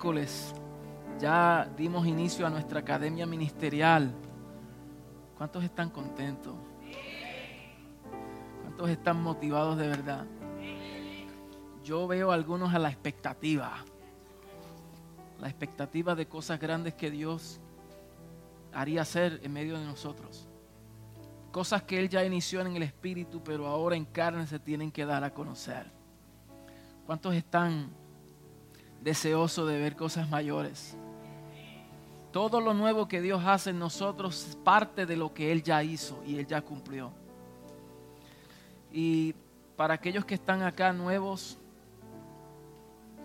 miércoles ya dimos inicio a nuestra academia ministerial. ¿Cuántos están contentos? ¿Cuántos están motivados de verdad? Yo veo a algunos a la expectativa. La expectativa de cosas grandes que Dios haría hacer en medio de nosotros. Cosas que Él ya inició en el Espíritu, pero ahora en carne se tienen que dar a conocer. ¿Cuántos están deseosos de ver cosas mayores? Todo lo nuevo que Dios hace en nosotros es parte de lo que Él ya hizo y Él ya cumplió. Y para aquellos que están acá nuevos,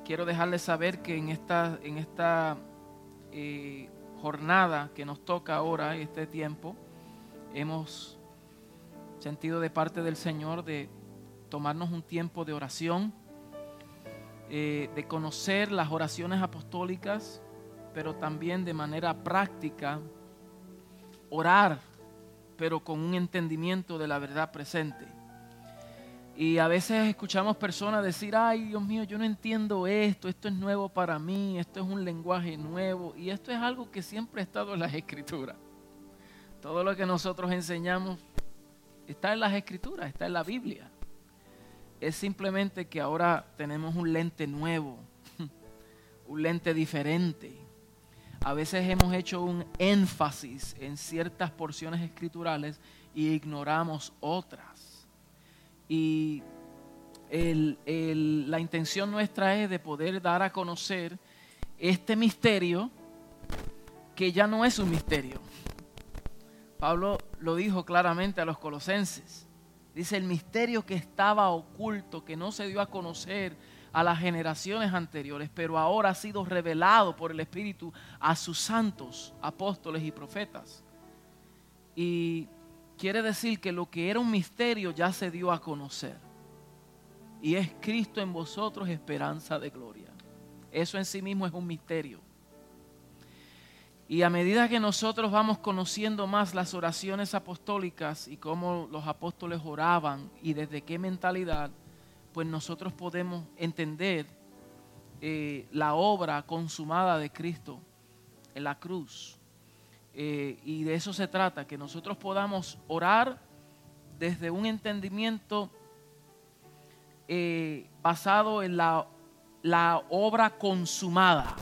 quiero dejarles saber que en esta, en esta eh, jornada que nos toca ahora, este tiempo, hemos sentido de parte del Señor de tomarnos un tiempo de oración, eh, de conocer las oraciones apostólicas, pero también de manera práctica, orar, pero con un entendimiento de la verdad presente. Y a veces escuchamos personas decir, ay Dios mío, yo no entiendo esto, esto es nuevo para mí, esto es un lenguaje nuevo. Y esto es algo que siempre ha estado en las escrituras. Todo lo que nosotros enseñamos está en las escrituras, está en la Biblia. Es simplemente que ahora tenemos un lente nuevo, un lente diferente. A veces hemos hecho un énfasis en ciertas porciones escriturales y ignoramos otras. Y la intención nuestra es de poder dar a conocer este misterio que ya no es un misterio. Pablo lo dijo claramente a los colosenses. Dice el misterio que estaba oculto, que no se dio a conocer a las generaciones anteriores, pero ahora ha sido revelado por el Espíritu a sus santos, apóstoles y profetas. Y quiere decir que lo que era un misterio ya se dio a conocer. Y es Cristo en vosotros esperanza de gloria. Eso en sí mismo es un misterio. Y a medida que nosotros vamos conociendo más las oraciones apostólicas y cómo los apóstoles oraban y desde qué mentalidad, pues nosotros podemos entender eh, la obra consumada de Cristo en la cruz. Eh, y de eso se trata, que nosotros podamos orar desde un entendimiento eh, basado en la, la obra consumada.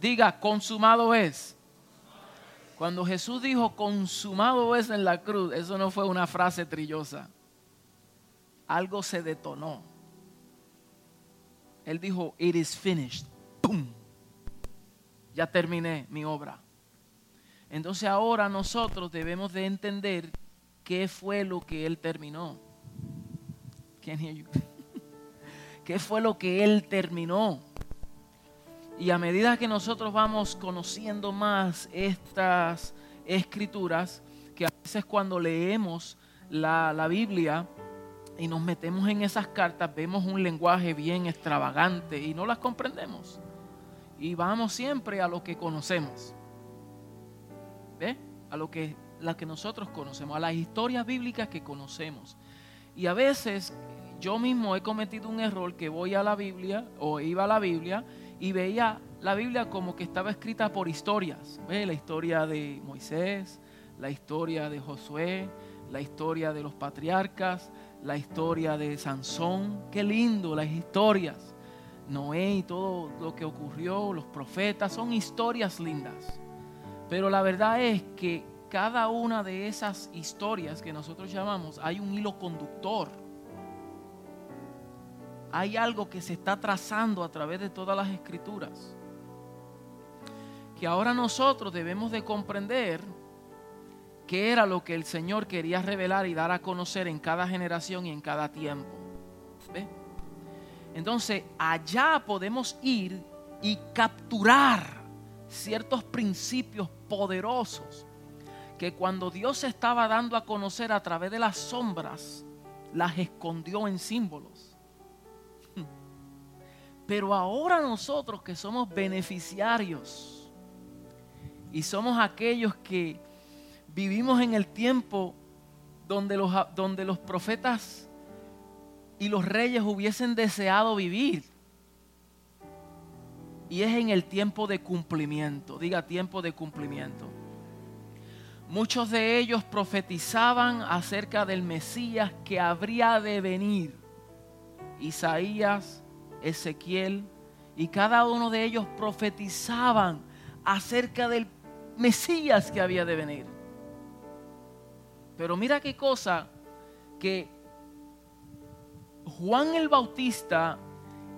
Diga, consumado es. Cuando Jesús dijo consumado es en la cruz, eso no fue una frase trillosa. Algo se detonó. Él dijo, it is finished. ¡Pum! Ya terminé mi obra. Entonces ahora nosotros debemos de entender qué fue lo que Él terminó. ¿Qué fue lo que Él terminó? Y a medida que nosotros vamos conociendo más estas escrituras, que a veces cuando leemos la, la Biblia y nos metemos en esas cartas, vemos un lenguaje bien extravagante y no las comprendemos. Y vamos siempre a lo que conocemos. ¿Ve? A lo que, la que nosotros conocemos, a las historias bíblicas que conocemos. Y a veces yo mismo he cometido un error que voy a la Biblia o iba a la Biblia y veía la Biblia como que estaba escrita por historias. ¿Ve? La historia de Moisés, la historia de Josué, la historia de los patriarcas, la historia de Sansón. Qué lindo las historias. Noé y todo lo que ocurrió, los profetas, son historias lindas. Pero la verdad es que cada una de esas historias que nosotros llamamos hay un hilo conductor hay algo que se está trazando a través de todas las escrituras. Que ahora nosotros debemos de comprender qué era lo que el Señor quería revelar y dar a conocer en cada generación y en cada tiempo. Entonces, allá podemos ir y capturar ciertos principios poderosos que cuando Dios estaba dando a conocer a través de las sombras, las escondió en símbolos. Pero ahora nosotros que somos beneficiarios y somos aquellos que vivimos en el tiempo donde los, donde los profetas y los reyes hubiesen deseado vivir. y es en el tiempo de cumplimiento. Diga tiempo de cumplimiento. Muchos de ellos profetizaban acerca del Mesías que habría de venir. Isaías, Ezequiel, y cada uno de ellos profetizaban acerca del Mesías que había de venir. Pero mira qué cosa que Juan el Bautista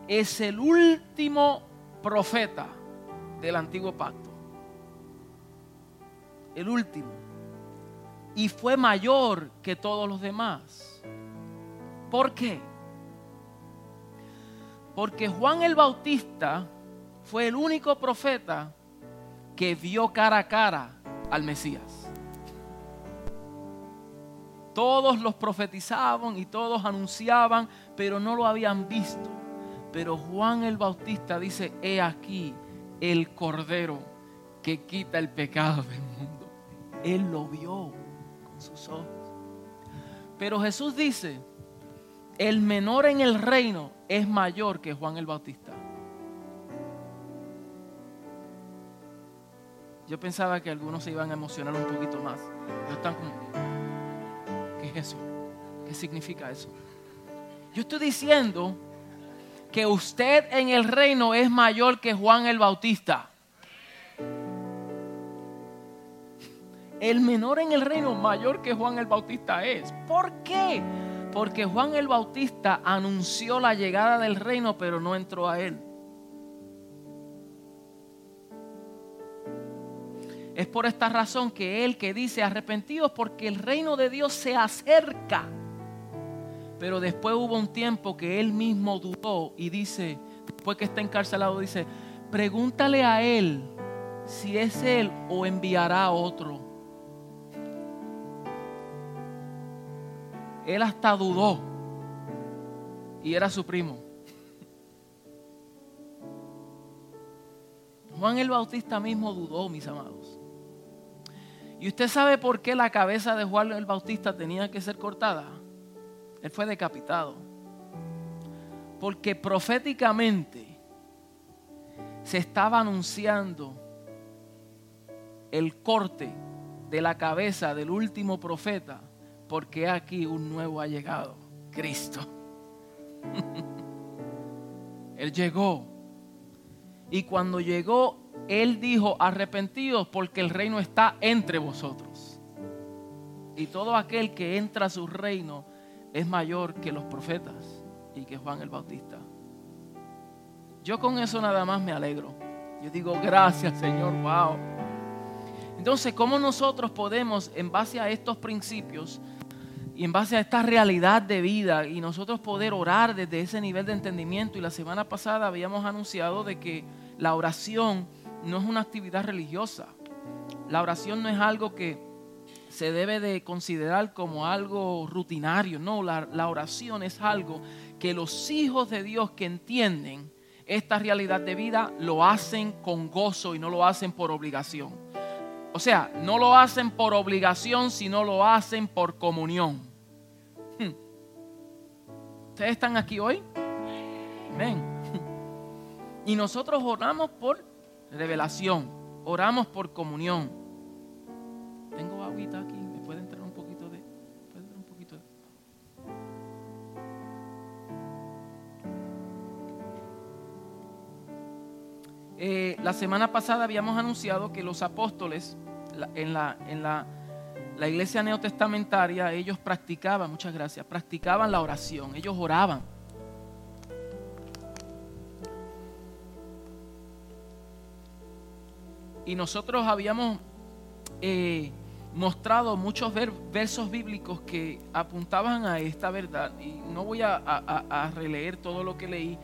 es el último profeta del antiguo pacto. El último. Y fue mayor que todos los demás. ¿Por qué? Porque Juan el Bautista fue el único profeta que vio cara a cara al Mesías. Todos los profetizaban y todos anunciaban, pero no lo habían visto. Pero Juan el Bautista dice, he aquí el Cordero que quita el pecado del mundo. Él lo vio con sus ojos. Pero Jesús dice, el menor en el reino es mayor que Juan el Bautista. Yo pensaba que algunos se iban a emocionar un poquito más. Están ¿qué es eso? ¿Qué significa eso? Yo estoy diciendo que usted en el reino es mayor que Juan el Bautista. El menor en el reino mayor que Juan el Bautista es. ¿Por qué? Porque Juan el Bautista anunció la llegada del reino, pero no entró a él. Es por esta razón que él que dice arrepentidos porque el reino de Dios se acerca. Pero después hubo un tiempo que él mismo dudó y dice, después que está encarcelado, dice, pregúntale a él si es él o enviará a otro. Él hasta dudó y era su primo. Juan el Bautista mismo dudó, mis amados. ¿Y usted sabe por qué la cabeza de Juan el Bautista tenía que ser cortada? Él fue decapitado. Porque proféticamente se estaba anunciando el corte de la cabeza del último profeta, porque aquí un nuevo ha llegado, Cristo. Él llegó. Y cuando llegó, Él dijo, arrepentidos porque el reino está entre vosotros. Y todo aquel que entra a su reino es mayor que los profetas y que Juan el Bautista. Yo con eso nada más me alegro. Yo digo, gracias Señor, wow. Entonces, ¿cómo nosotros podemos, en base a estos principios y en base a esta realidad de vida, y nosotros poder orar desde ese nivel de entendimiento? Y la semana pasada habíamos anunciado de que la oración no es una actividad religiosa. La oración no es algo que se debe de considerar como algo rutinario. No, la, la, oración es algo que los hijos de Dios que entienden esta realidad de vida lo hacen con gozo y no lo hacen por obligación. O sea, no lo hacen por obligación, sino lo hacen por comunión. ¿Ustedes están aquí hoy? Amén. Y nosotros oramos por revelación, oramos por comunión. Tengo agüita aquí, me puede entrar un poquito de. ¿Puede entrar un poquito de? Eh, la semana pasada habíamos anunciado que los apóstoles en la, la iglesia neotestamentaria, ellos practicaban, muchas gracias, practicaban la oración, ellos oraban. Y nosotros habíamos eh, mostrado muchos versos bíblicos que apuntaban a esta verdad. Y no voy a, releer todo lo que leí,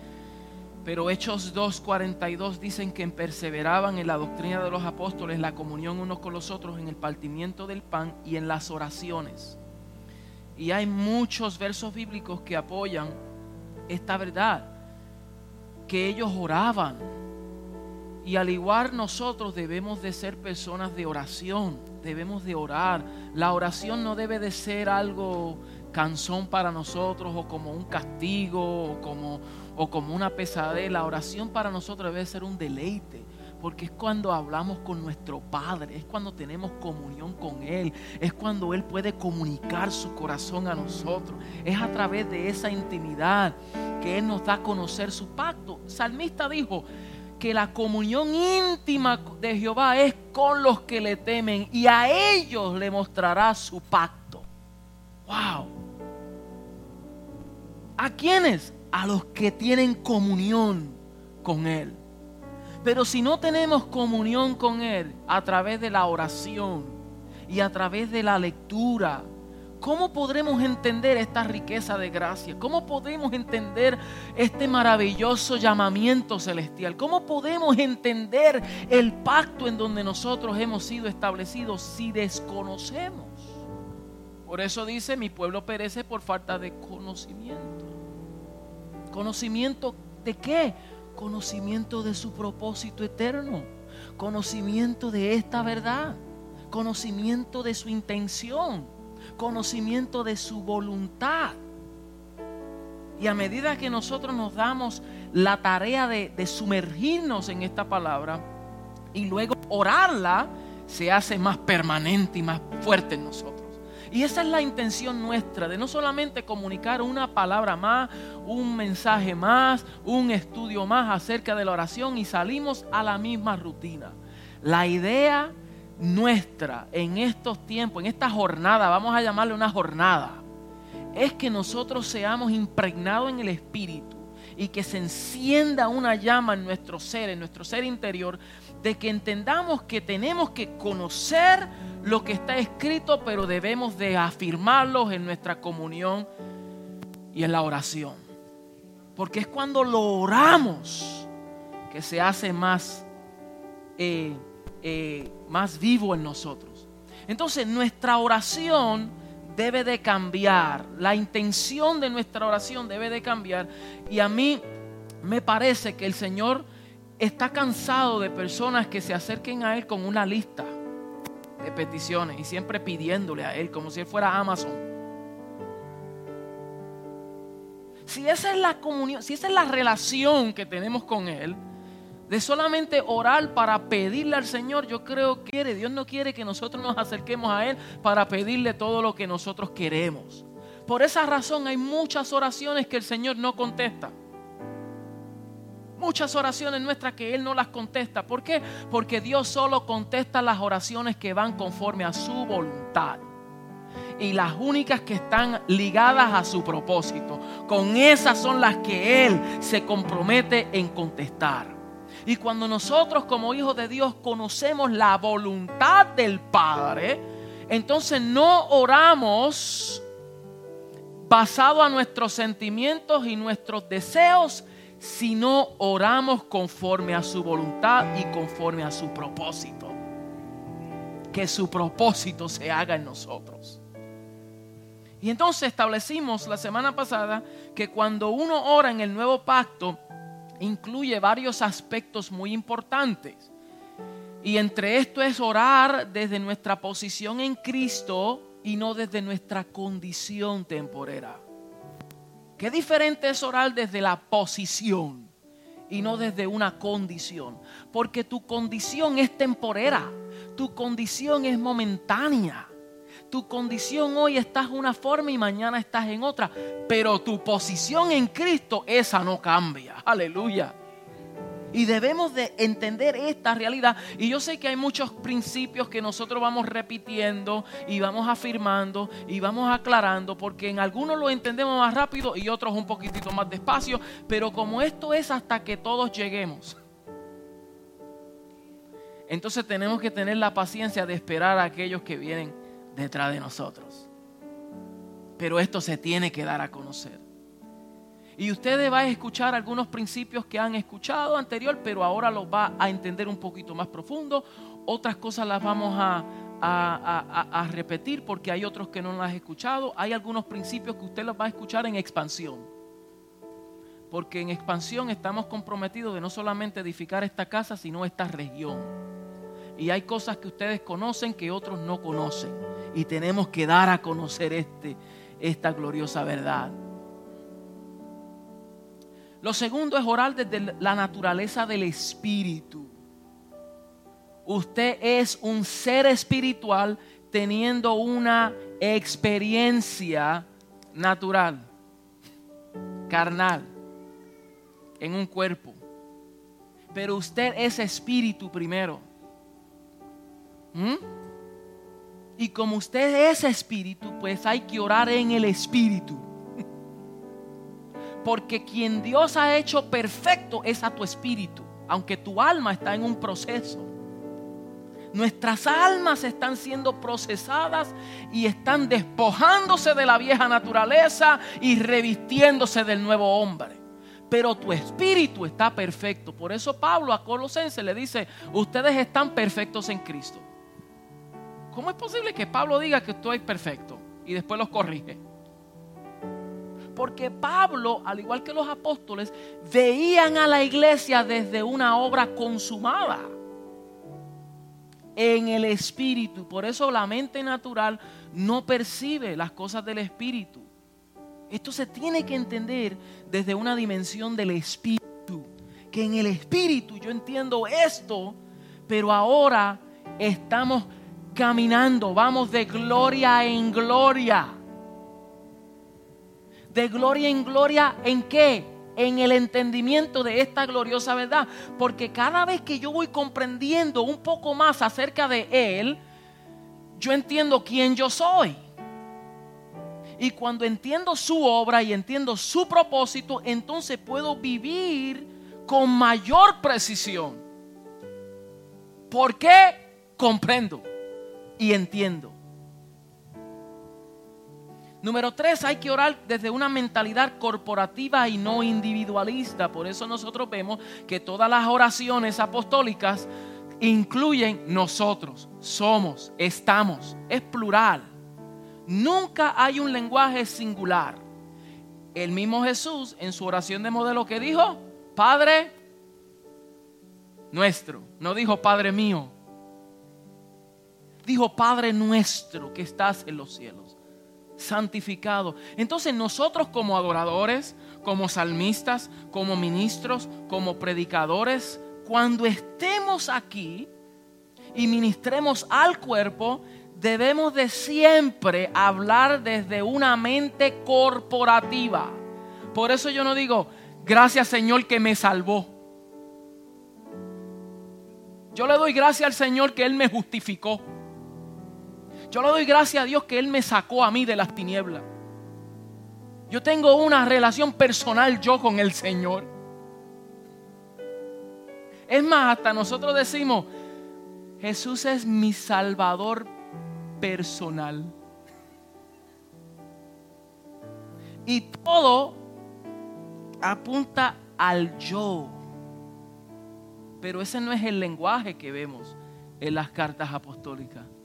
pero Hechos 2.42 dicen que perseveraban en la doctrina de los apóstoles, la comunión unos con los otros, en el partimiento del pan y en las oraciones. Y hay muchos versos bíblicos que apoyan esta verdad, que ellos oraban. Y al igual nosotros debemos de ser personas de oración debemos de orar. La oración no debe de ser algo cansón para nosotros o como un castigo o como, o como una pesadez. La oración para nosotros debe ser un deleite. Porque es cuando hablamos con nuestro Padre, es cuando tenemos comunión con Él, es cuando Él puede comunicar su corazón a nosotros. Es a través de esa intimidad que Él nos da a conocer su pacto. salmista dijo que la comunión íntima de Jehová es con los que le temen y a ellos le mostrará su pacto. ¡Wow! ¿A quiénes? A los que tienen comunión con Él. Pero si no tenemos comunión con Él a través de la oración y a través de la lectura, ¿cómo podremos entender esta riqueza de gracia? ¿Cómo podemos entender este maravilloso llamamiento celestial? ¿Cómo podemos entender el pacto en donde nosotros hemos sido establecidos si desconocemos? Por eso dice, mi pueblo perece por falta de conocimiento. ¿Conocimiento de qué? conocimiento de su propósito eterno, conocimiento de esta verdad, conocimiento de su intención, conocimiento de su voluntad. Y a medida que nosotros nos damos la tarea de, sumergirnos en esta palabra y luego orarla, se hace más permanente y más fuerte en nosotros. Y esa es la intención nuestra, de no solamente comunicar una palabra más, un mensaje más, un estudio más acerca de la oración y salimos a la misma rutina. La idea nuestra en estos tiempos, en esta jornada, vamos a llamarle una jornada, es que nosotros seamos impregnados en el Espíritu y que se encienda una llama en nuestro ser, en nuestro ser interior, de que entendamos que tenemos que conocer lo que está escrito, pero debemos de afirmarlo en nuestra comunión y en la oración. Porque es cuando lo oramos que se hace más, eh, eh, más vivo en nosotros. Entonces nuestra oración debe de cambiar, la intención de nuestra oración debe de cambiar. Y a mí me parece que el Señor está cansado de personas que se acerquen a Él con una lista de peticiones y siempre pidiéndole a Él como si Él fuera Amazon. Si esa es la comunión, si esa es la relación que tenemos con Él, de solamente orar para pedirle al Señor, yo creo que Dios no quiere que nosotros nos acerquemos a Él para pedirle todo lo que nosotros queremos. Por esa razón hay muchas oraciones que el Señor no contesta muchas oraciones nuestras que Él no las contesta. ¿Por qué? Porque Dios solo contesta las oraciones que van conforme a su voluntad. Y las únicas que están ligadas a su propósito. Con esas son las que Él se compromete en contestar. Y cuando nosotros como hijos de Dios conocemos la voluntad del Padre, entonces no oramos basado a nuestros sentimientos y nuestros deseos, si no oramos conforme a su voluntad y conforme a su propósito. Que su propósito se haga en nosotros. Y entonces establecimos la semana pasada que cuando uno ora en el nuevo pacto, incluye varios aspectos muy importantes. Y entre esto es orar desde nuestra posición en Cristo y no desde nuestra condición temporera. Qué diferente es orar desde la posición y no desde una condición. Porque tu condición es temporera, tu condición es momentánea. Tu condición hoy estás en una forma y mañana estás en otra. Pero tu posición en Cristo, esa no cambia. Aleluya. Y debemos de entender esta realidad. Y yo sé que hay muchos principios que nosotros vamos repitiendo y vamos afirmando y vamos aclarando, porque en algunos lo entendemos más rápido y otros un poquitito más despacio. Pero como esto es hasta que todos lleguemos. Entonces tenemos que tener la paciencia de esperar a aquellos que vienen detrás de nosotros. Pero esto se tiene que dar a conocer. Y ustedes van a escuchar algunos principios que han escuchado anterior, pero ahora los va a entender un poquito más profundo. Otras cosas las vamos a, a, repetir porque hay otros que no las han escuchado. Hay algunos principios que usted los va a escuchar en expansión. Porque en expansión estamos comprometidos de no solamente edificar esta casa, sino esta región. Y hay cosas que ustedes conocen que otros no conocen. Y tenemos que dar a conocer este, esta gloriosa verdad. Lo segundo es orar desde la naturaleza del Espíritu. Usted es un ser espiritual teniendo una experiencia natural, carnal, en un cuerpo. Pero usted es espíritu primero. ¿Mm? Y como usted es espíritu, pues hay que orar en el espíritu. Porque quien Dios ha hecho perfecto es a tu espíritu, aunque tu alma está en un proceso. Nuestras almas están siendo procesadas y están despojándose de la vieja naturaleza y revistiéndose del nuevo hombre. Pero tu espíritu está perfecto. Por eso Pablo a Colosenses le dice, ustedes están perfectos en Cristo. ¿Cómo es posible que Pablo diga que estoy perfecto y después los corrige? Porque Pablo, al igual que los apóstoles, veían a la iglesia desde una obra consumada en el espíritu. Por eso la mente natural no percibe las cosas del espíritu. Esto se tiene que entender desde una dimensión del espíritu. Que en el espíritu yo entiendo esto, pero ahora estamos caminando, vamos de gloria en gloria. De gloria en gloria en qué? en el entendimiento de esta gloriosa verdad. Porque cada vez que yo voy comprendiendo un poco más acerca de Él, yo entiendo quién yo soy. Y cuando entiendo su obra y entiendo su propósito, entonces puedo vivir con mayor precisión. ¿Por qué? Comprendo y entiendo. Número tres, hay que orar desde una mentalidad corporativa y no individualista. Por eso nosotros vemos que todas las oraciones apostólicas incluyen nosotros, somos, estamos, es plural. Nunca hay un lenguaje singular. El mismo Jesús en su oración de modelo que dijo, Padre nuestro, no dijo Padre mío, dijo Padre nuestro que estás en los cielos santificado. Entonces nosotros como adoradores, como salmistas, como ministros, como predicadores, cuando estemos aquí y ministremos al cuerpo, debemos de siempre hablar desde una mente corporativa. Por eso yo no digo, gracias Señor que me salvó. Yo le doy gracias al Señor que Él me justificó. Yo le doy gracias a Dios que Él me sacó a mí de las tinieblas. Yo tengo una relación personal yo con el Señor. Es más, hasta nosotros decimos, Jesús es mi salvador personal. Y todo apunta al yo. Pero ese no es el lenguaje que vemos en las cartas apostólicas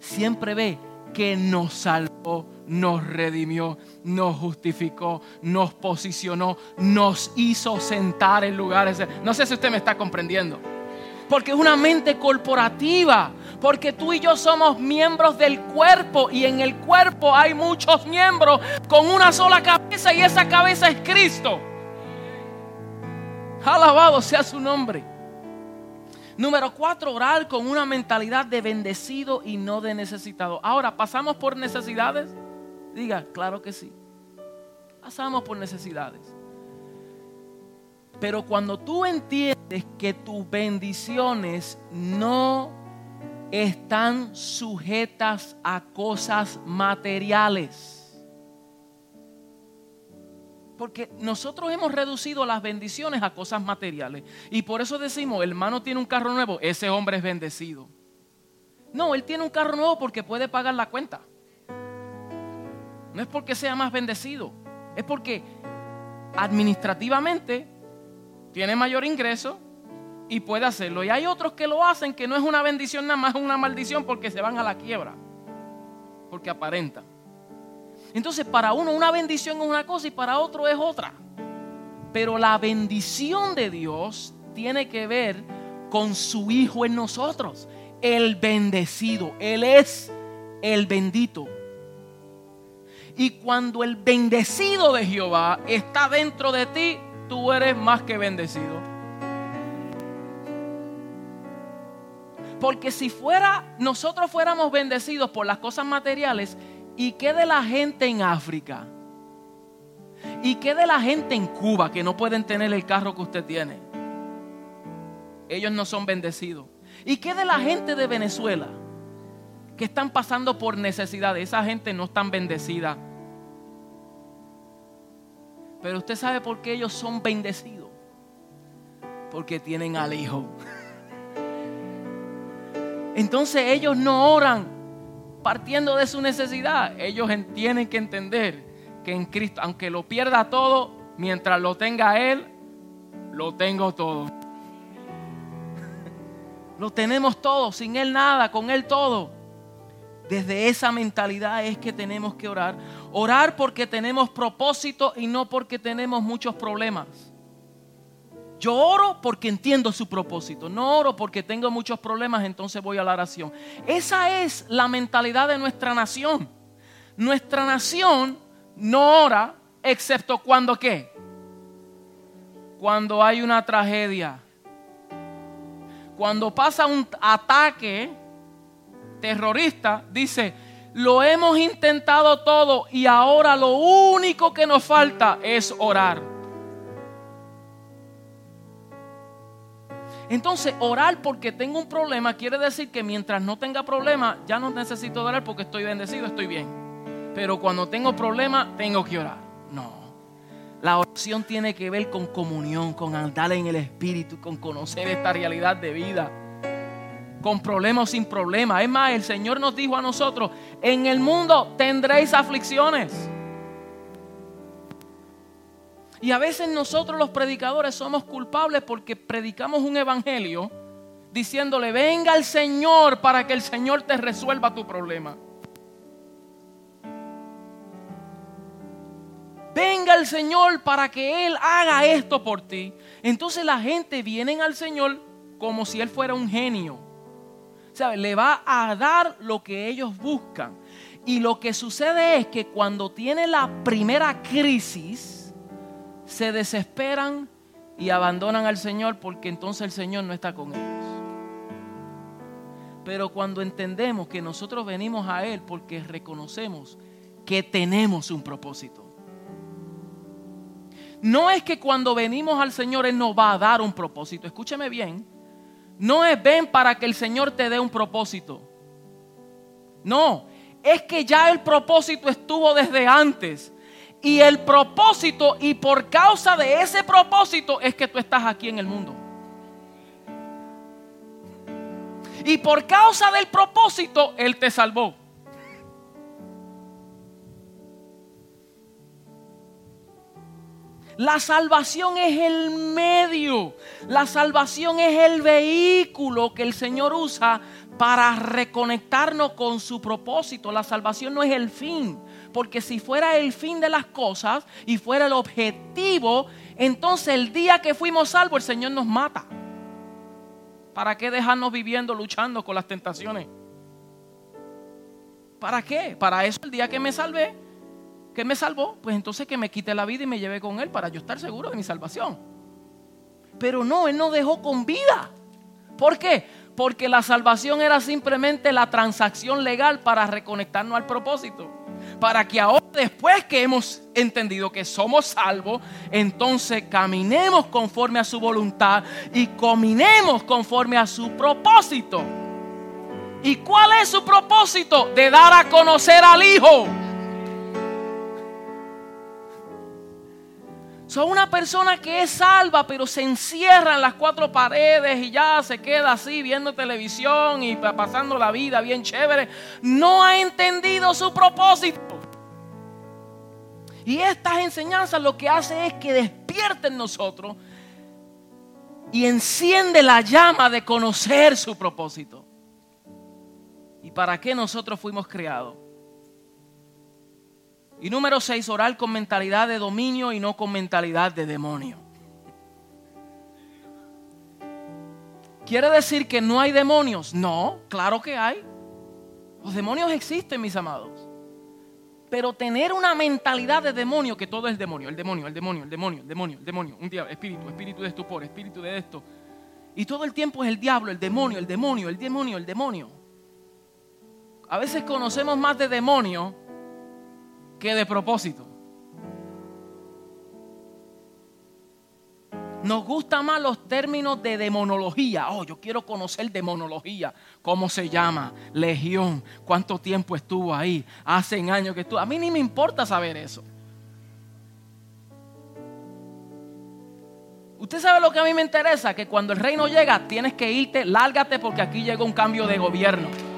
siempre ve que nos salvó, nos redimió, nos justificó, nos posicionó, nos hizo sentar en lugares. No sé si usted me está comprendiendo. Porque es una mente corporativa. Porque tú y yo somos miembros del cuerpo y en el cuerpo hay muchos miembros con una sola cabeza y esa cabeza es Cristo. Alabado sea su nombre. Número cuatro, orar con una mentalidad de bendecido y no de necesitado. Ahora, ¿pasamos por necesidades? Diga, claro que sí. Pasamos por necesidades. Pero cuando tú entiendes que tus bendiciones no están sujetas a cosas materiales, porque nosotros hemos reducido las bendiciones a cosas materiales. Y por eso decimos, el hermano tiene un carro nuevo, ese hombre es bendecido. No, él tiene un carro nuevo porque puede pagar la cuenta. No es porque sea más bendecido, es porque administrativamente tiene mayor ingreso y puede hacerlo. Y hay otros que lo hacen que no es una bendición nada más, es una maldición porque se van a la quiebra, porque aparentan. Entonces para uno una bendición es una cosa y para otro es otra. Pero la bendición de Dios tiene que ver con su Hijo en nosotros. El bendecido. Él es el bendito. Y cuando el bendecido de Jehová está dentro de ti, tú eres más que bendecido. Porque si fuera, nosotros fuéramos bendecidos por las cosas materiales, ¿y qué de la gente en África? ¿Y qué de la gente en Cuba que no pueden tener el carro que usted tiene? Ellos no son bendecidos. ¿Y qué de la gente de Venezuela que están pasando por necesidad? Esa gente no están bendecida. Pero usted sabe por qué ellos son bendecidos. Porque tienen al Hijo. Entonces ellos no oran partiendo de su necesidad. Ellos tienen que entender que en Cristo, aunque lo pierda todo, mientras lo tenga Él, lo tengo todo. Lo tenemos todo, sin Él nada, con Él todo. Desde esa mentalidad es que tenemos que orar. Orar porque tenemos propósito y no porque tenemos muchos problemas. Yo oro porque entiendo su propósito. No oro porque tengo muchos problemas, entonces voy a la oración. Esa es la mentalidad de nuestra nación. Nuestra nación no ora excepto cuando qué? Cuando hay una tragedia. Cuando pasa un ataque terrorista, dice, lo hemos intentado todo y ahora lo único que nos falta es orar. Entonces, orar porque tengo un problema quiere decir que mientras no tenga problema, ya no necesito orar porque estoy bendecido, estoy bien. Pero cuando tengo problema, tengo que orar. No. La oración tiene que ver con comunión, con andar en el Espíritu, con conocer esta realidad de vida. Con problemas o sin problemas. Es más, el Señor nos dijo a nosotros, en el mundo tendréis aflicciones. Y a veces nosotros los predicadores somos culpables porque predicamos un evangelio diciéndole, venga el Señor para que el Señor te resuelva tu problema. Venga el Señor para que Él haga esto por ti. Entonces la gente viene al Señor como si Él fuera un genio. ¿Sabe? Le va a dar lo que ellos buscan. Y lo que sucede es que cuando tiene la primera crisis, se desesperan y abandonan al Señor porque entonces el Señor no está con ellos. Pero cuando entendemos que nosotros venimos a Él porque reconocemos que tenemos un propósito. No es que cuando venimos al Señor Él nos va a dar un propósito. Escúcheme bien. No es ven para que el Señor te dé un propósito. No, es que ya el propósito estuvo desde antes. Y el propósito, y por causa de ese propósito, es que tú estás aquí en el mundo. Y por causa del propósito, Él te salvó. La salvación es el medio, la salvación es el vehículo que el Señor usa para reconectarnos con su propósito. La salvación no es el fin. Porque si fuera el fin de las cosas y fuera el objetivo, entonces el día que fuimos salvos el Señor nos mata. ¿Para qué dejarnos viviendo, luchando con las tentaciones? ¿Para qué? Para eso el día que me salvé, que me salvó, pues entonces que me quite la vida y me lleve con Él para yo estar seguro de mi salvación. Pero no, Él no dejó con vida. ¿Por qué? Porque la salvación era simplemente la transacción legal para reconectarnos al propósito para que ahora después que hemos entendido que somos salvos, entonces caminemos conforme a su voluntad y caminemos conforme a su propósito. ¿Y cuál es su propósito? De dar a conocer al Hijo. Son una persona que es salva, pero se encierra en las cuatro paredes y ya se queda así viendo televisión y pasando la vida bien chévere. No ha entendido su propósito. Y estas enseñanzas lo que hace es que despierten nosotros y enciende la llama de conocer su propósito. ¿Y para qué nosotros fuimos creados? Y número seis, orar con mentalidad de dominio y no con mentalidad de demonio. ¿Quiere decir que no hay demonios? No, claro que hay. Los demonios existen, mis amados. Pero tener una mentalidad de demonio, que todo es demonio, el demonio, el demonio, el demonio, el demonio, el demonio, un día, espíritu, espíritu de estupor, espíritu de esto. Y todo el tiempo es el diablo, el demonio, el demonio, el demonio, el demonio. A veces conocemos más de demonio que de propósito. Nos gustan más los términos de demonología. Oh, yo quiero conocer demonología. ¿Cómo se llama? Legión. ¿Cuánto tiempo estuvo ahí? Hace años que estuvo. A mí ni me importa saber eso. Usted sabe lo que a mí me interesa, que cuando el reino llega tienes que irte, lárgate porque aquí llega un cambio de gobierno.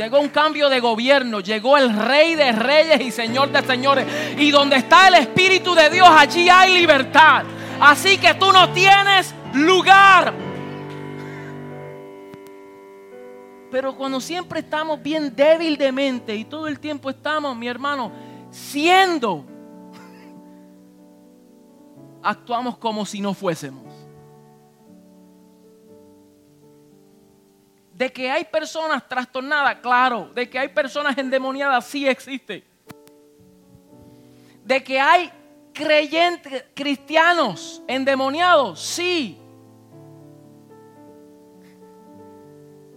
Llegó un cambio de gobierno, llegó el rey de reyes y señor de señores. Y donde está el Espíritu de Dios, allí hay libertad. Así que tú no tienes lugar. Pero cuando siempre estamos bien débil de mente y todo el tiempo estamos, mi hermano, siendo, actuamos como si no fuésemos. De que hay personas trastornadas, claro. De que hay personas endemoniadas, sí existe. De que hay creyentes, cristianos endemoniados, sí.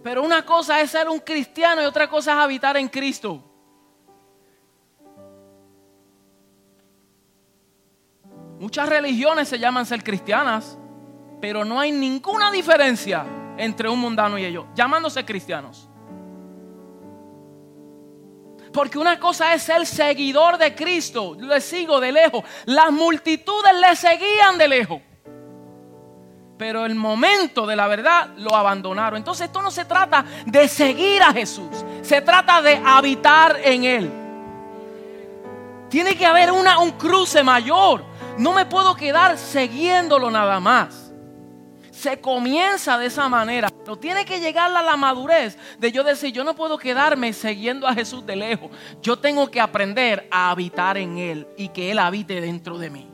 Pero una cosa es ser un cristiano y otra cosa es habitar en Cristo. Muchas religiones se llaman ser cristianas, pero no hay ninguna diferencia entre un mundano y ellos, llamándose cristianos. Porque una cosa es ser seguidor de Cristo, le sigo de lejos. Las multitudes le seguían de lejos. Pero el momento de la verdad lo abandonaron. Entonces esto no se trata de seguir a Jesús, se trata de habitar en Él. Tiene que haber una, un cruce mayor. No me puedo quedar siguiéndolo nada más se comienza de esa manera. Pero tiene que llegar a la madurez de yo decir, yo no puedo quedarme siguiendo a Jesús de lejos. Yo tengo que aprender a habitar en Él y que Él habite dentro de mí.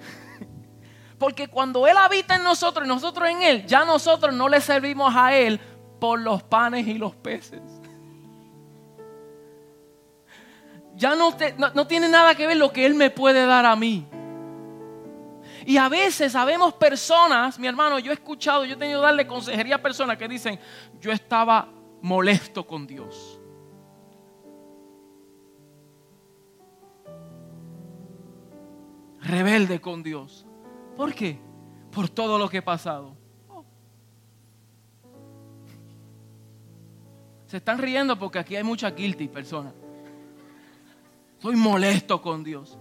Porque cuando Él habita en nosotros y nosotros en Él, ya nosotros no le servimos a Él por los panes y los peces. Ya no, no, no tiene nada que ver lo que Él me puede dar a mí. Y a veces sabemos personas, mi hermano, yo he escuchado, yo he tenido que darle consejería a personas que dicen, yo estaba molesto con Dios. Rebelde con Dios. ¿Por qué? Por todo lo que he pasado. Se están riendo porque aquí hay mucha guilty personas. Estoy molesto con Dios.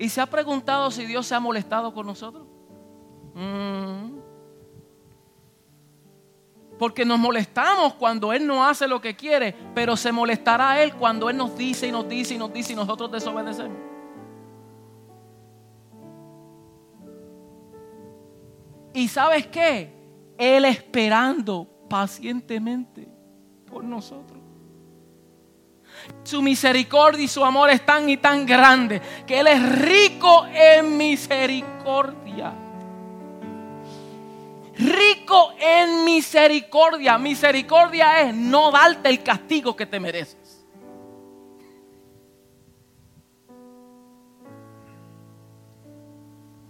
¿Y se ha preguntado si Dios se ha molestado con nosotros? Mm. Porque nos molestamos cuando Él no hace lo que quiere, pero se molestará Él cuando Él nos dice y nos dice y nos dice y nosotros desobedecemos. ¿Y sabes qué? Él esperando pacientemente por nosotros. Su misericordia y su amor es tan y tan grande que Él es rico en misericordia. Rico en misericordia. Misericordia es no darte el castigo que te mereces.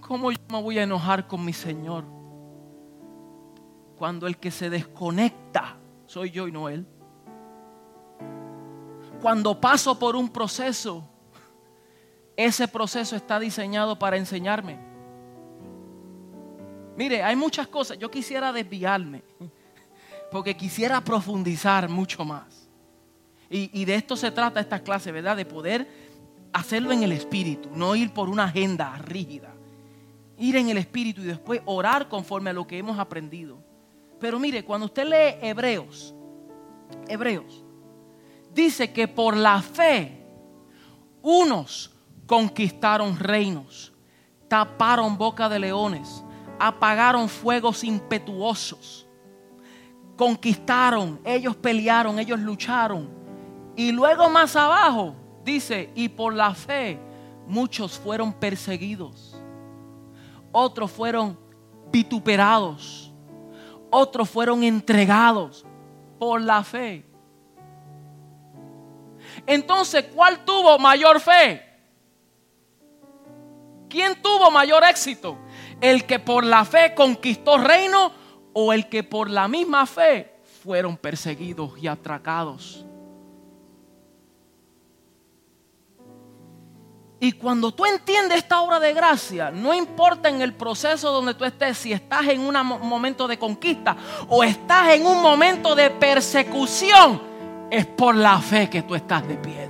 ¿Cómo yo me voy a enojar con mi Señor? Cuando el que se desconecta soy yo y no Él cuando paso por un proceso, ese proceso está diseñado para enseñarme. Mire, hay muchas cosas. Yo quisiera desviarme porque quisiera profundizar mucho más. Y, de esto se trata esta clase, ¿verdad? De poder hacerlo en el espíritu, no ir por una agenda rígida. Ir en el espíritu y después orar conforme a lo que hemos aprendido. Pero mire, cuando usted lee Hebreos, Hebreos, dice que por la fe unos conquistaron reinos, taparon boca de leones, apagaron fuegos impetuosos, conquistaron, ellos pelearon, ellos lucharon. Y luego más abajo dice, y por la fe muchos fueron perseguidos, otros fueron vituperados, otros fueron entregados por la fe. Entonces, ¿cuál tuvo mayor fe? ¿Quién tuvo mayor éxito? ¿El que por la fe conquistó reino o el que por la misma fe fueron perseguidos y atracados? Y cuando tú entiendes esta obra de gracia, no importa en el proceso donde tú estés, si estás en un momento de conquista o estás en un momento de persecución, es por la fe que tú estás de pie.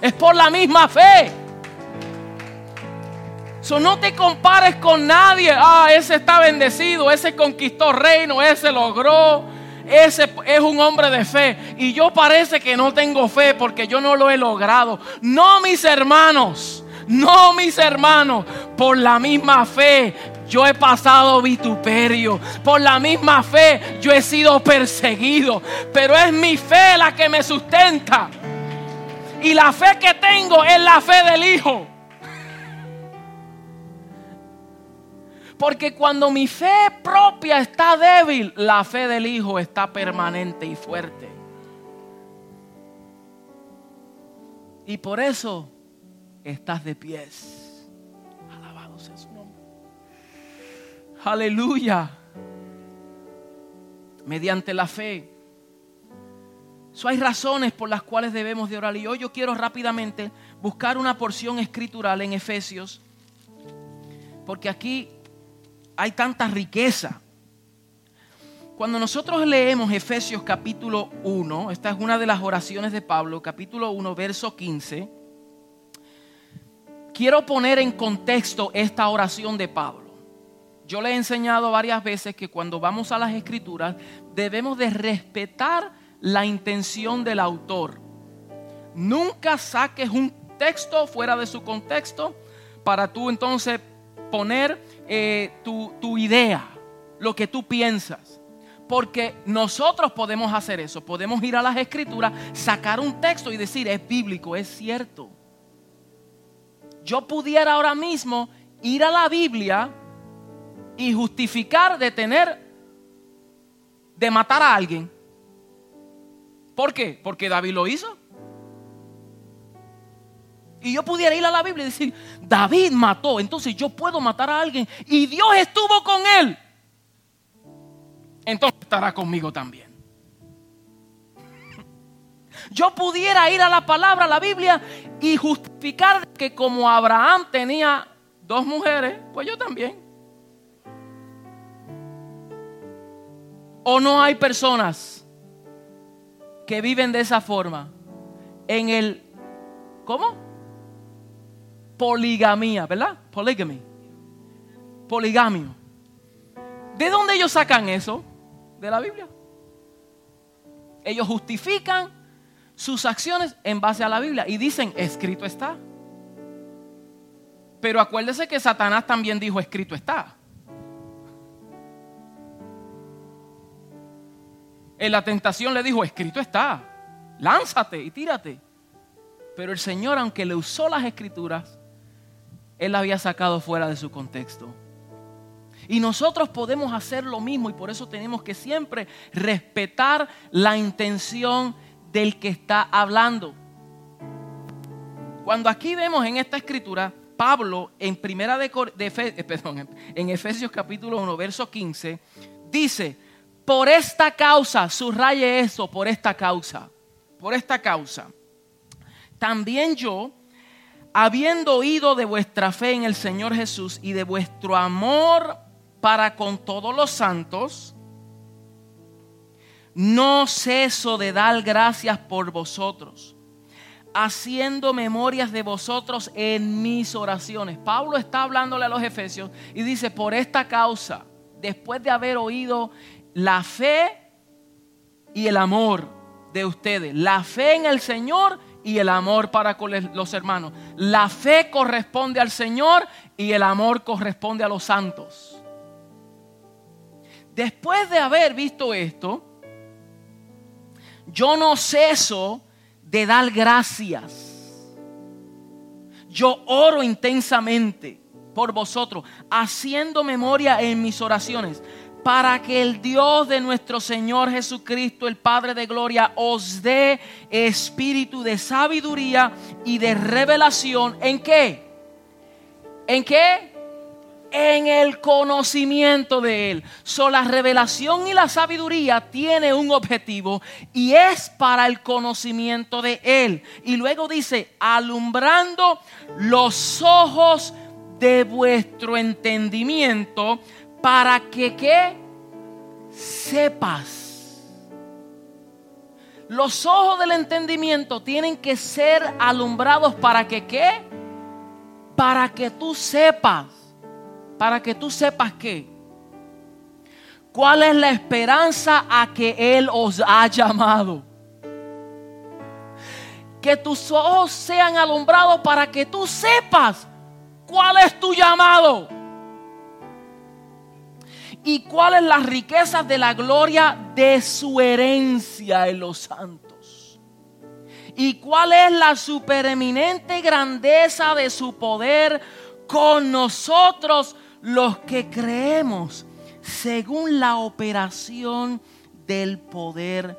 Es por la misma fe. So, no te compares con nadie. Ah, ese está bendecido, ese conquistó reino, ese logró ese es un hombre de fe. Y yo parece que no tengo fe porque yo no lo he logrado. No, mis hermanos. No, mis hermanos. Por la misma fe yo he pasado vituperio. Por la misma fe yo he sido perseguido. Pero es mi fe la que me sustenta. Y la fe que tengo es la fe del Hijo. Porque cuando mi fe propia está débil, la fe del Hijo está permanente y fuerte. Y por eso estás de pies. Aleluya. Mediante la fe. So, hay razones por las cuales debemos de orar. Y hoy yo quiero rápidamente buscar una porción escritural en Efesios. Porque aquí hay tanta riqueza. Cuando nosotros leemos Efesios capítulo 1, esta es una de las oraciones de Pablo, capítulo 1, verso 15, quiero poner en contexto esta oración de Pablo. Yo le he enseñado varias veces que cuando vamos a las escrituras debemos de respetar la intención del autor. Nunca saques un texto fuera de su contexto para tú entonces poner eh, tu, tu idea, lo que tú piensas. Porque nosotros podemos hacer eso. Podemos ir a las escrituras, sacar un texto y decir, es bíblico, es cierto. Yo pudiera ahora mismo ir a la Biblia y justificar de tener, de matar a alguien. ¿Por qué? Porque David lo hizo. Y yo pudiera ir a la Biblia y decir, David mató, entonces yo puedo matar a alguien y Dios estuvo con él. Entonces estará conmigo también. Yo pudiera ir a la palabra, a la Biblia, y justificar que como Abraham tenía dos mujeres, pues yo también. ¿O no hay personas que viven de esa forma? En el, ¿cómo? poligamía, ¿verdad? Polygamy. Poligamio. ¿De dónde ellos sacan eso? De la Biblia. Ellos justifican sus acciones en base a la Biblia y dicen, escrito está. Pero acuérdese que Satanás también dijo, escrito está. En la tentación le dijo, escrito está. Lánzate y tírate. Pero el Señor, aunque le usó las escrituras, él la había sacado fuera de su contexto. Y nosotros podemos hacer lo mismo y por eso tenemos que siempre respetar la intención del que está hablando. Cuando aquí vemos en esta escritura, Pablo en primera de, eh, en Efesios capítulo 1, verso 15, dice, por esta causa, subraye eso, por esta causa, por esta causa. También yo, habiendo oído de vuestra fe en el Señor Jesús y de vuestro amor para con todos los santos, no ceso de dar gracias por vosotros, haciendo memorias de vosotros en mis oraciones. Pablo está hablándole a los efesios y dice, por esta causa, después de haber oído la fe y el amor de ustedes, la fe en el Señor y el amor para los hermanos. La fe corresponde al Señor y el amor corresponde a los santos. Después de haber visto esto, yo no ceso de dar gracias. Yo oro intensamente por vosotros, haciendo memoria en mis oraciones para que el Dios de nuestro Señor Jesucristo, el Padre de Gloria, os dé espíritu de sabiduría y de revelación. ¿En qué? ¿En qué? En el conocimiento de Él. So, la revelación y la sabiduría tiene un objetivo y es para el conocimiento de Él. Y luego dice, alumbrando los ojos de vuestro entendimiento para que ¿qué? sepas. Los ojos del entendimiento tienen que ser alumbrados para que qué? Para que tú sepas. Para que tú sepas qué. ¿Cuál es la esperanza a que Él os ha llamado? Que tus ojos sean alumbrados para que tú sepas cuál es tu llamado y cuáles las riquezas de la gloria de su herencia en los santos. Y cuál es la supereminente grandeza de su poder con nosotros los que creemos según la operación del poder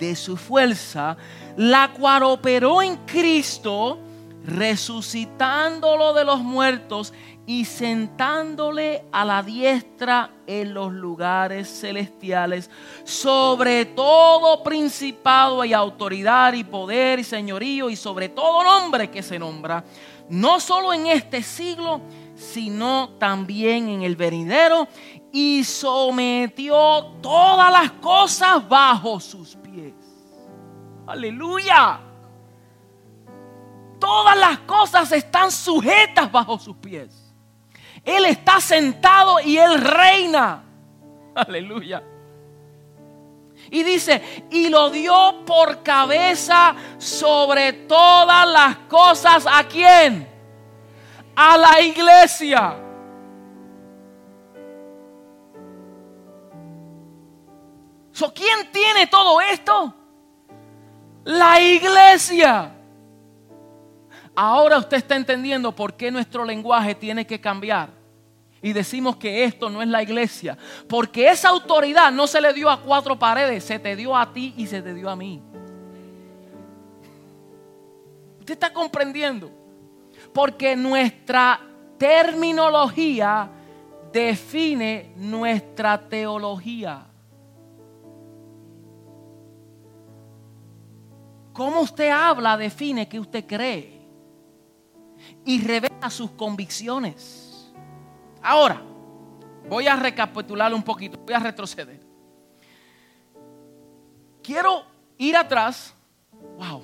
de su fuerza, la cual operó en Cristo, resucitándolo de los muertos y sentándole a la diestra en los lugares celestiales, sobre todo principado y autoridad y poder y señorío y sobre todo nombre que se nombra, no solo en este siglo, sino también en el venidero, y sometió todas las cosas bajo sus pies. Aleluya. Todas las cosas están sujetas bajo sus pies. Él está sentado y Él reina. Aleluya. Y dice, y lo dio por cabeza sobre todas las cosas. ¿A quién? A la iglesia. So, ¿Quién tiene todo esto? La iglesia. Ahora usted está entendiendo por qué nuestro lenguaje tiene que cambiar. Y decimos que esto no es la iglesia. Porque esa autoridad no se le dio a cuatro paredes, se te dio a ti y se te dio a mí. ¿Usted está comprendiendo? Porque nuestra terminología define nuestra teología. Cómo usted habla define qué usted cree y revela sus convicciones. Ahora, voy a recapitular un poquito, voy a retroceder. Quiero ir atrás. Wow.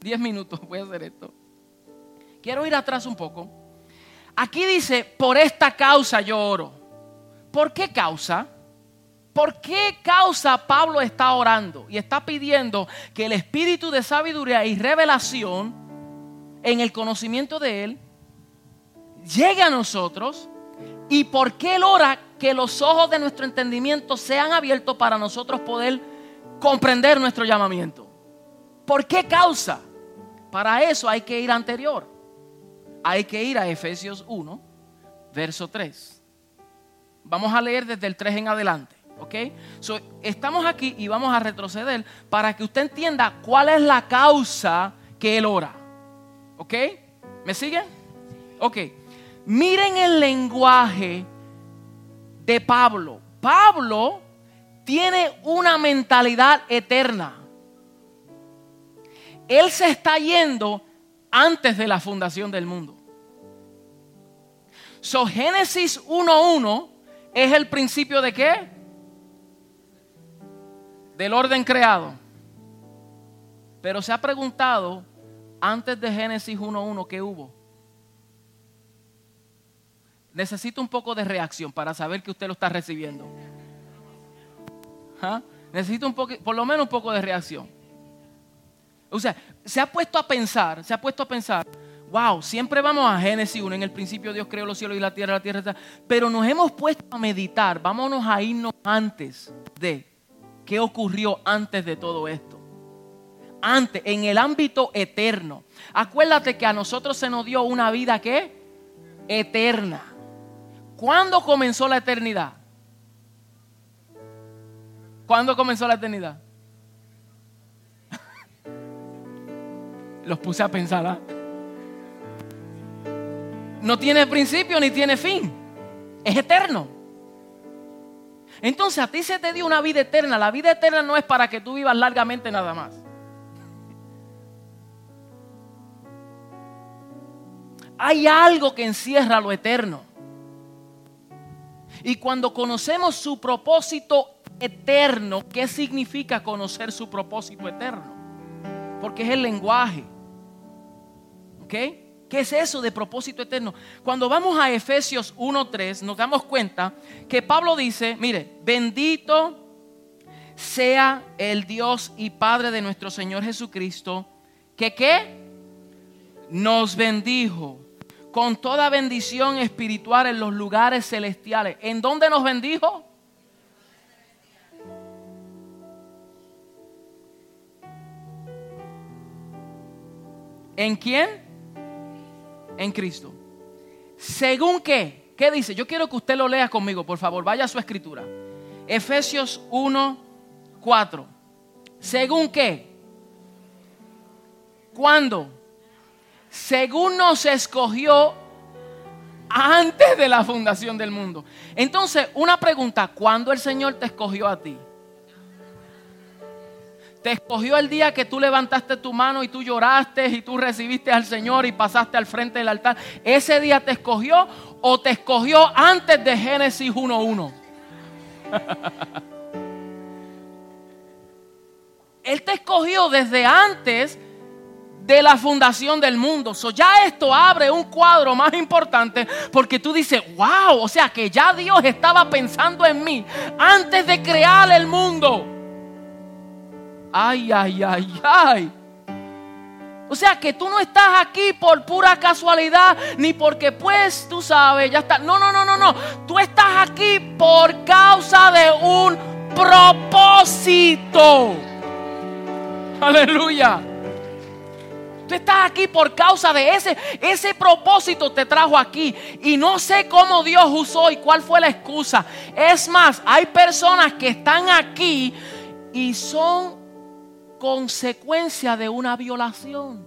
Diez minutos voy a hacer esto. Quiero ir atrás un poco. Aquí dice, por esta causa yo oro. ¿Por qué causa? ¿Por qué causa Pablo está orando y está pidiendo que el espíritu de sabiduría y revelación en el conocimiento de Él, llegue a nosotros y por qué Él ora que los ojos de nuestro entendimiento sean abiertos para nosotros poder comprender nuestro llamamiento. ¿Por qué causa? Para eso hay que ir anterior. Hay que ir a Efesios 1, verso 3. Vamos a leer desde el 3 en adelante. ¿Ok? estamos aquí y vamos a retroceder para que usted entienda cuál es la causa que Él ora. ¿Ok? ¿Me siguen? Ok. Miren el lenguaje de Pablo. Pablo tiene una mentalidad eterna. Él se está yendo antes de la fundación del mundo. So Génesis 1.1 es el principio de qué? Del orden creado. Pero se ha preguntado antes de Génesis 1.1, ¿qué hubo? Necesito un poco de reacción para saber que usted lo está recibiendo. ¿Ah? Necesito un poco, por lo menos un poco de reacción. O sea, se ha puesto a pensar, se ha puesto a pensar, wow, siempre vamos a Génesis 1, en el principio Dios creó los cielos y la tierra, la tierra está, pero nos hemos puesto a meditar, vámonos a irnos antes de qué ocurrió antes de todo esto antes, en el ámbito eterno. Acuérdate que a nosotros se nos dio una vida que eterna. ¿Cuándo comenzó la eternidad? ¿Cuándo comenzó la eternidad? Los puse a pensar. ¿ah? No tiene principio ni tiene fin. Es eterno. Entonces a ti se te dio una vida eterna. La vida eterna no es para que tú vivas largamente nada más. Hay algo que encierra lo eterno. Y cuando conocemos su propósito eterno, ¿qué significa conocer su propósito eterno? Porque es el lenguaje. ¿Ok? ¿Qué es eso de propósito eterno? Cuando vamos a Efesios 1.3 nos damos cuenta que Pablo dice, mire, bendito sea el Dios y Padre de nuestro Señor Jesucristo, que qué? Nos bendijo con toda bendición espiritual en los lugares celestiales. ¿En dónde nos bendijo? ¿En quién? En Cristo. ¿Según qué? ¿Qué dice? Yo quiero que usted lo lea conmigo, por favor. Vaya a su escritura. Efesios 1, 4. ¿Según qué? ¿Cuándo? Según nos escogió antes de la fundación del mundo. Entonces, una pregunta, ¿cuándo el Señor te escogió a ti? Te escogió el día que tú levantaste tu mano y tú lloraste y tú recibiste al Señor y pasaste al frente del altar. ¿Ese día te escogió o te escogió antes de Génesis 1.1? Él te escogió desde antes de la fundación del mundo. So, ya esto abre un cuadro más importante porque tú dices, wow, o sea que ya Dios estaba pensando en mí antes de crear el mundo. Ay, ay, ay, ay. O sea que tú no estás aquí por pura casualidad, ni porque pues tú sabes, ya está. No, no, no, no, no. Tú estás aquí por causa de un propósito. Aleluya. Tú estás aquí por causa de ese, ese propósito te trajo aquí. Y no sé cómo Dios usó y cuál fue la excusa. Es más, hay personas que están aquí y son consecuencia de una violación.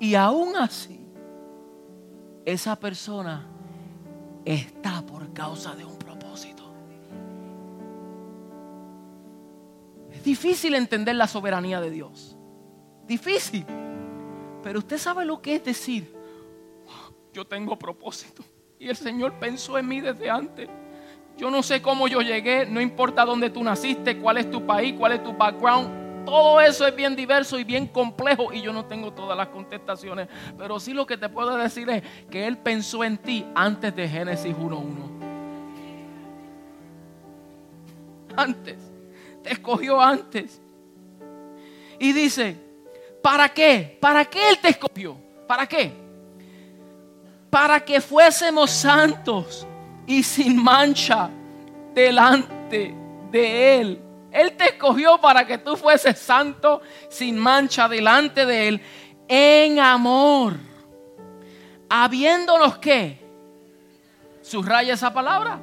Y aún así, esa persona está por causa de un difícil entender la soberanía de Dios. Difícil. Pero usted sabe lo que es decir, yo tengo propósito. Y el Señor pensó en mí desde antes. Yo no sé cómo yo llegué, no importa dónde tú naciste, cuál es tu país, cuál es tu background. Todo eso es bien diverso y bien complejo y yo no tengo todas las contestaciones. Pero sí lo que te puedo decir es que Él pensó en ti antes de Génesis 1.1. Antes te escogió antes. Y dice, ¿para qué? ¿Para qué Él te escogió? ¿Para qué? Para que fuésemos santos y sin mancha delante de Él. Él te escogió para que tú fueses santo, sin mancha delante de Él, en amor. Habiéndonos que, subraya esa palabra.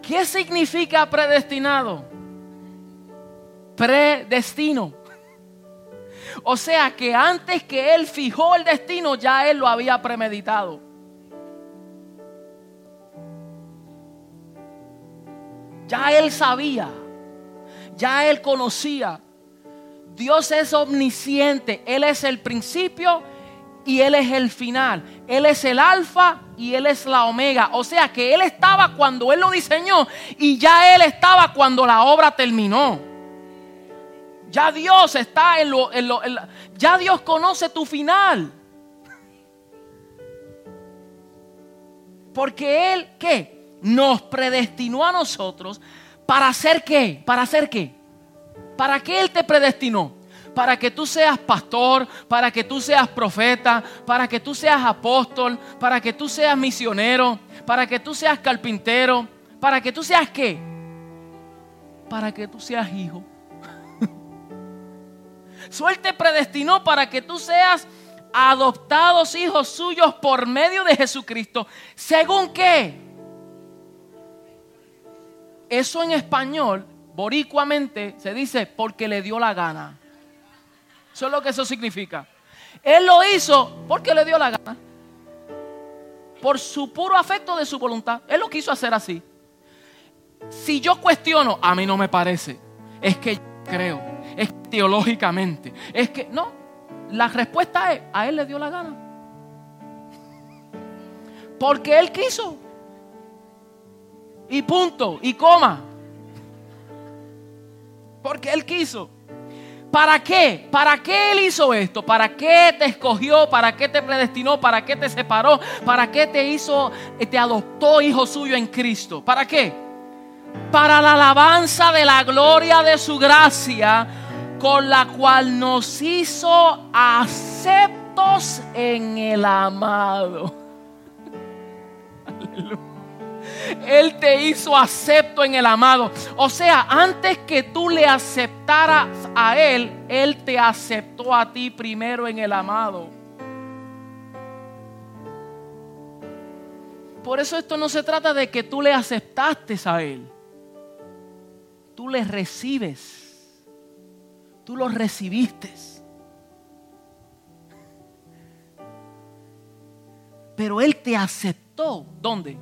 ¿Qué significa predestinado? Predestino. O sea que antes que Él fijó el destino, ya Él lo había premeditado. Ya Él sabía, ya Él conocía. Dios es omnisciente, Él es el principio y Él es el final. Él es el alfa y Él es la omega. O sea que Él estaba cuando Él lo diseñó y ya Él estaba cuando la obra terminó. Ya Dios está en lo, ya Dios conoce tu final. Porque Él, ¿qué? Nos predestinó a nosotros para hacer qué? ¿Para hacer qué? ¿Para qué Él te predestinó? Para que tú seas pastor, para que tú seas profeta, para que tú seas apóstol, para que tú seas misionero, para que tú seas carpintero, para que tú seas qué? Para que tú seas hijo. Suerte predestinó para que tú seas adoptados hijos suyos por medio de Jesucristo. ¿Según qué? Eso en español, boricuamente, se dice porque le dio la gana. Eso es lo que eso significa. Él lo hizo porque le dio la gana. Por su puro afecto de su voluntad. Él lo quiso hacer así. Si yo cuestiono, a mí no me parece. Es que yo creo. Es teológicamente. Es que no. La respuesta es, a él le dio la gana. Porque él quiso. Y punto. Y coma. Porque él quiso. ¿Para qué? ¿Para qué Él hizo esto? ¿Para qué te escogió? ¿Para qué te predestinó? ¿Para qué te separó? ¿Para qué te hizo, te adoptó hijo suyo en Cristo? ¿Para qué? Para la alabanza de la gloria de su gracia, con la cual nos hizo aceptos en el amado. Él te hizo acepto en el amado. O sea, antes que tú le aceptaras a Él, Él te aceptó a ti primero en el amado. Por eso esto no se trata de que tú le aceptaste a Él. Tú le recibes. Tú lo recibiste. Pero Él te aceptó. ¿Dónde?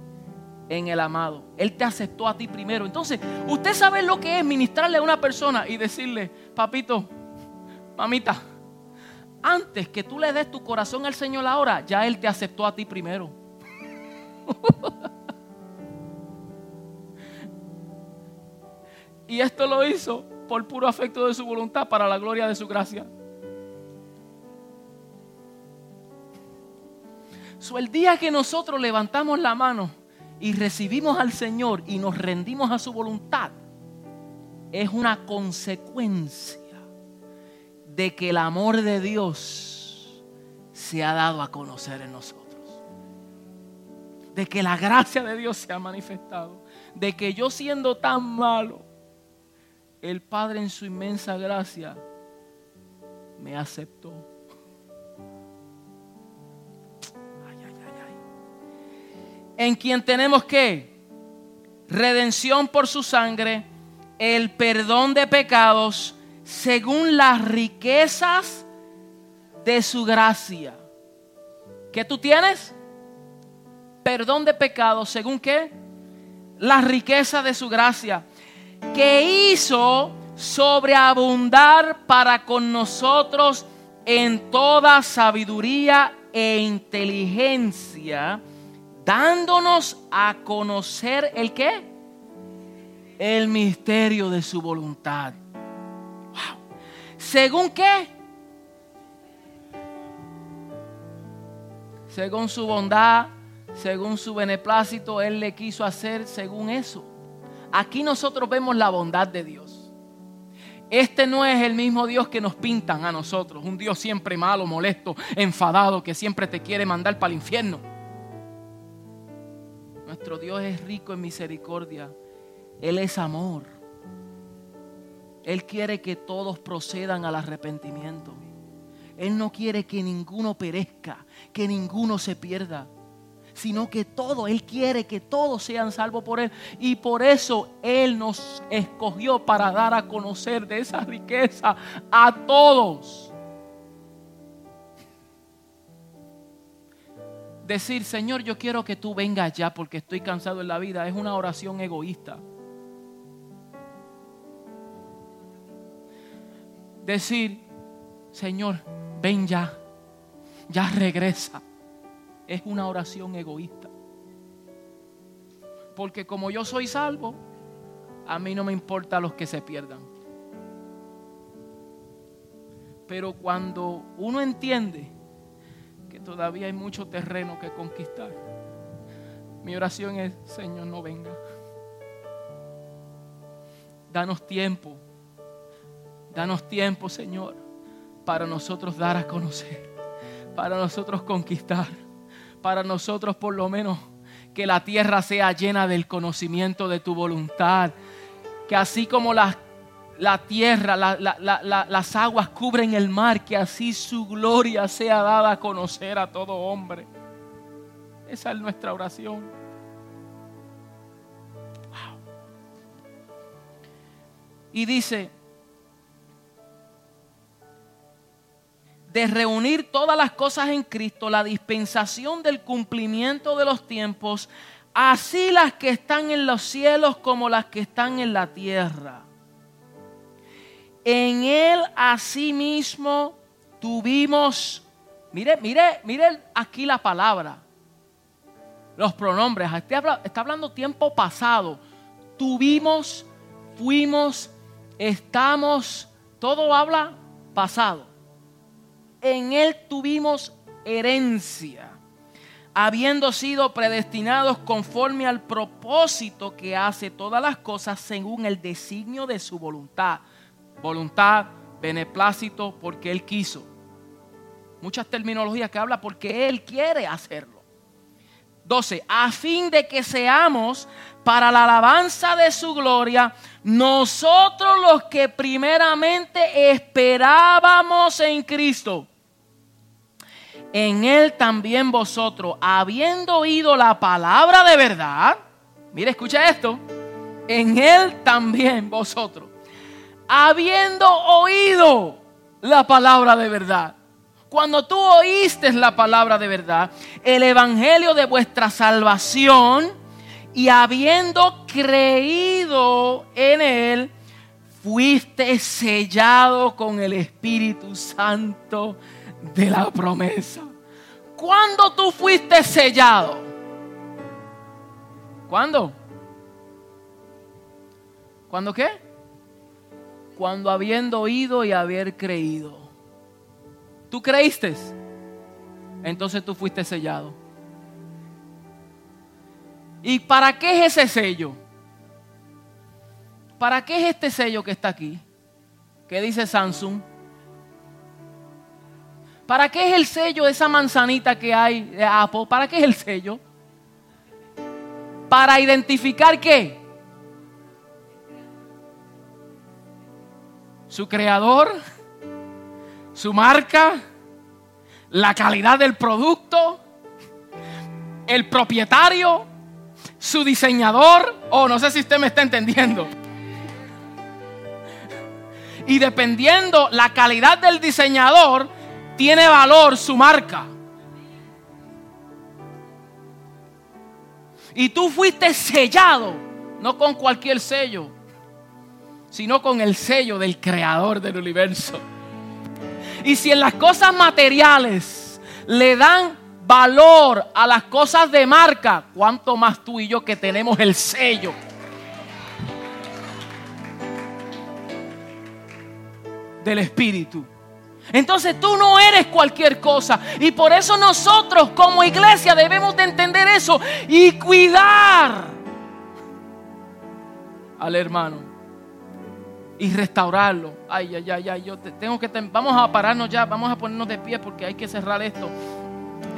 en el amado. Él te aceptó a ti primero. Entonces, usted sabe lo que es ministrarle a una persona y decirle, papito, mamita, antes que tú le des tu corazón al Señor ahora, ya Él te aceptó a ti primero. y esto lo hizo por puro afecto de su voluntad para la gloria de su gracia. So, el día que nosotros levantamos la mano, y recibimos al Señor y nos rendimos a su voluntad, es una consecuencia de que el amor de Dios se ha dado a conocer en nosotros. De que la gracia de Dios se ha manifestado. De que yo siendo tan malo, el Padre en su inmensa gracia me aceptó. en quien tenemos que redención por su sangre, el perdón de pecados, según las riquezas de su gracia. ¿Qué tú tienes? Perdón de pecados, según qué? La riqueza de su gracia, que hizo sobreabundar para con nosotros en toda sabiduría e inteligencia dándonos a conocer el qué? El misterio de su voluntad. ¿Según qué? Según su bondad, según su beneplácito, Él le quiso hacer según eso. Aquí nosotros vemos la bondad de Dios. Este no es el mismo Dios que nos pintan a nosotros, un Dios siempre malo, molesto, enfadado, que siempre te quiere mandar para el infierno. Nuestro Dios es rico en misericordia. Él es amor. Él quiere que todos procedan al arrepentimiento. Él no quiere que ninguno perezca, que ninguno se pierda, sino que todo, Él quiere que todos sean salvos por Él. Y por eso Él nos escogió para dar a conocer de esa riqueza a todos. decir, Señor, yo quiero que tú vengas ya porque estoy cansado en la vida, es una oración egoísta. Decir, Señor, ven ya, ya regresa, es una oración egoísta. Porque como yo soy salvo, a mí no me importa los que se pierdan. Pero cuando uno entiende todavía hay mucho terreno que conquistar. Mi oración es, Señor, no venga. Danos tiempo. Danos tiempo, Señor, para nosotros dar a conocer, para nosotros conquistar, para nosotros por lo menos que la tierra sea llena del conocimiento de tu voluntad. Que así como las la tierra, las aguas cubren el mar, que así su gloria sea dada a conocer a todo hombre. Esa es nuestra oración. y dice, de reunir todas las cosas en Cristo, la dispensación del cumplimiento de los tiempos, así las que están en los cielos como las que están en la tierra. En Él asimismo tuvimos, mire, mire, mire aquí la palabra, los pronombres, está hablando tiempo pasado, tuvimos, fuimos, estamos, todo habla pasado. En Él tuvimos herencia, habiendo sido predestinados conforme al propósito que hace todas las cosas según el designio de su voluntad. Voluntad, beneplácito, porque Él quiso. Muchas terminologías que habla porque Él quiere hacerlo. 12. A fin de que seamos para la alabanza de su gloria, nosotros los que primeramente esperábamos en Cristo. En Él también vosotros, habiendo oído la palabra de verdad, mire, escucha esto, en Él también vosotros, habiendo oído la palabra de verdad. Cuando tú oíste la palabra de verdad, el evangelio de vuestra salvación, y habiendo creído en Él, fuiste sellado con el Espíritu Santo de la promesa. ¿Cuándo tú fuiste sellado? ¿Cuándo? ¿Cuándo qué? Cuando habiendo oído y haber creído. ¿Tú creíste? Entonces tú fuiste sellado. ¿Y para qué es ese sello? ¿Para qué es este sello que está aquí? ¿Qué dice Samsung? ¿Para qué es el sello de esa manzanita que hay de Apple? ¿Para qué es el sello? Para identificar qué? Su creador, su marca, la calidad del producto, el propietario, su diseñador, oh, no sé si usted me está entendiendo. Y dependiendo la calidad del diseñador, tiene valor su marca. Y tú fuiste sellado, no con cualquier sello, sino con el sello del creador del universo. Y si en las cosas materiales le dan valor a las cosas de marca, cuanto más tú y yo que tenemos el sello. del Espíritu. Entonces tú no eres cualquier cosa. Y por eso nosotros como iglesia debemos de entender eso y cuidar al hermano. Y restaurarlo. Ay, ay, ay, ay. Yo tengo que... Vamos a pararnos ya. Vamos a ponernos de pie porque hay que cerrar esto.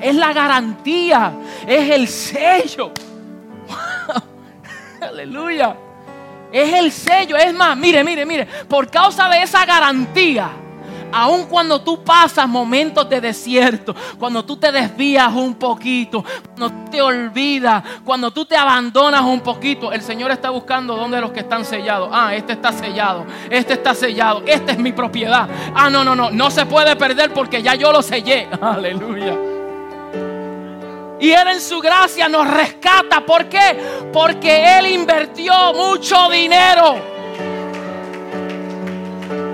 Es la garantía, es el sello. Aleluya. Es el sello. Es más, mire, mire, mire. Por causa de esa garantía, aun cuando tú pasas momentos de desierto, cuando tú te desvías un poquito, cuando te olvidas, cuando tú te abandonas un poquito, el Señor está buscando dónde los que están sellados. Ah, este está sellado, este está sellado, esta es mi propiedad. Ah, no, no, no, no se puede perder porque ya yo lo sellé. Aleluya. Y Él en su gracia nos rescata. ¿Por qué? Porque Él invirtió mucho dinero.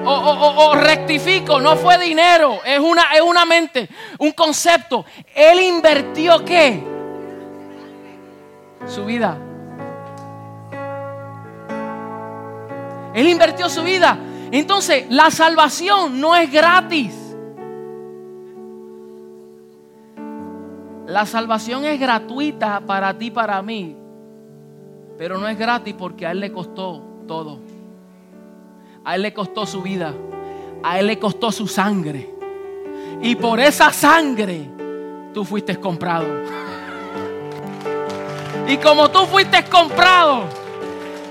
O, rectifico, no fue dinero, es una, es una mente, un concepto. Él invirtió qué? Su vida. Él invirtió su vida. Entonces, la salvación no es gratis. La salvación es gratuita para ti, para mí, pero no es gratis porque a Él le costó todo. A Él le costó su vida, a Él le costó su sangre. Y por esa sangre tú fuiste comprado. Y como tú fuiste comprado,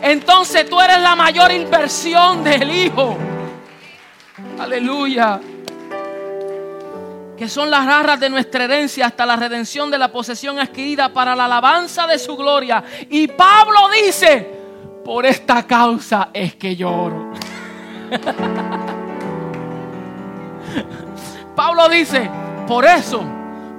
entonces tú eres la mayor inversión del Hijo. Aleluya que son las garras de nuestra herencia hasta la redención de la posesión adquirida para la alabanza de su gloria. Y Pablo dice, por esta causa es que lloro. Pablo dice, por eso,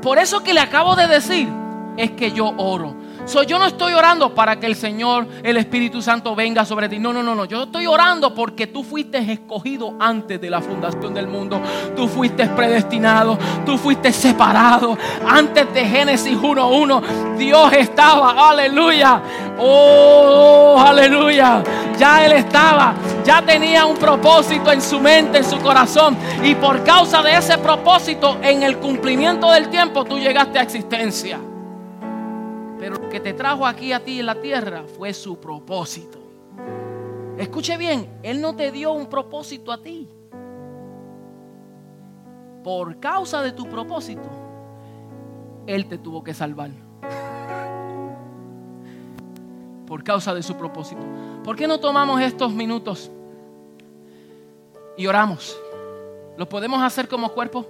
por eso que le acabo de decir, es que yo oro. So, yo no estoy orando para que el Señor, el Espíritu Santo venga sobre ti. No, no, no, no. Yo estoy orando porque tú fuiste escogido antes de la fundación del mundo. Tú fuiste predestinado. Tú fuiste separado. Antes de Génesis 1.1, Dios estaba. Aleluya. Oh, aleluya. Ya Él estaba. Ya tenía un propósito en su mente, en su corazón. Y por causa de ese propósito, en el cumplimiento del tiempo, tú llegaste a existencia. Pero lo que te trajo aquí a ti en la tierra fue su propósito. Escuche bien, Él no te dio un propósito a ti. Por causa de tu propósito, Él te tuvo que salvar. Por causa de su propósito. ¿Por qué no tomamos estos minutos y oramos? ¿Lo podemos hacer como cuerpo?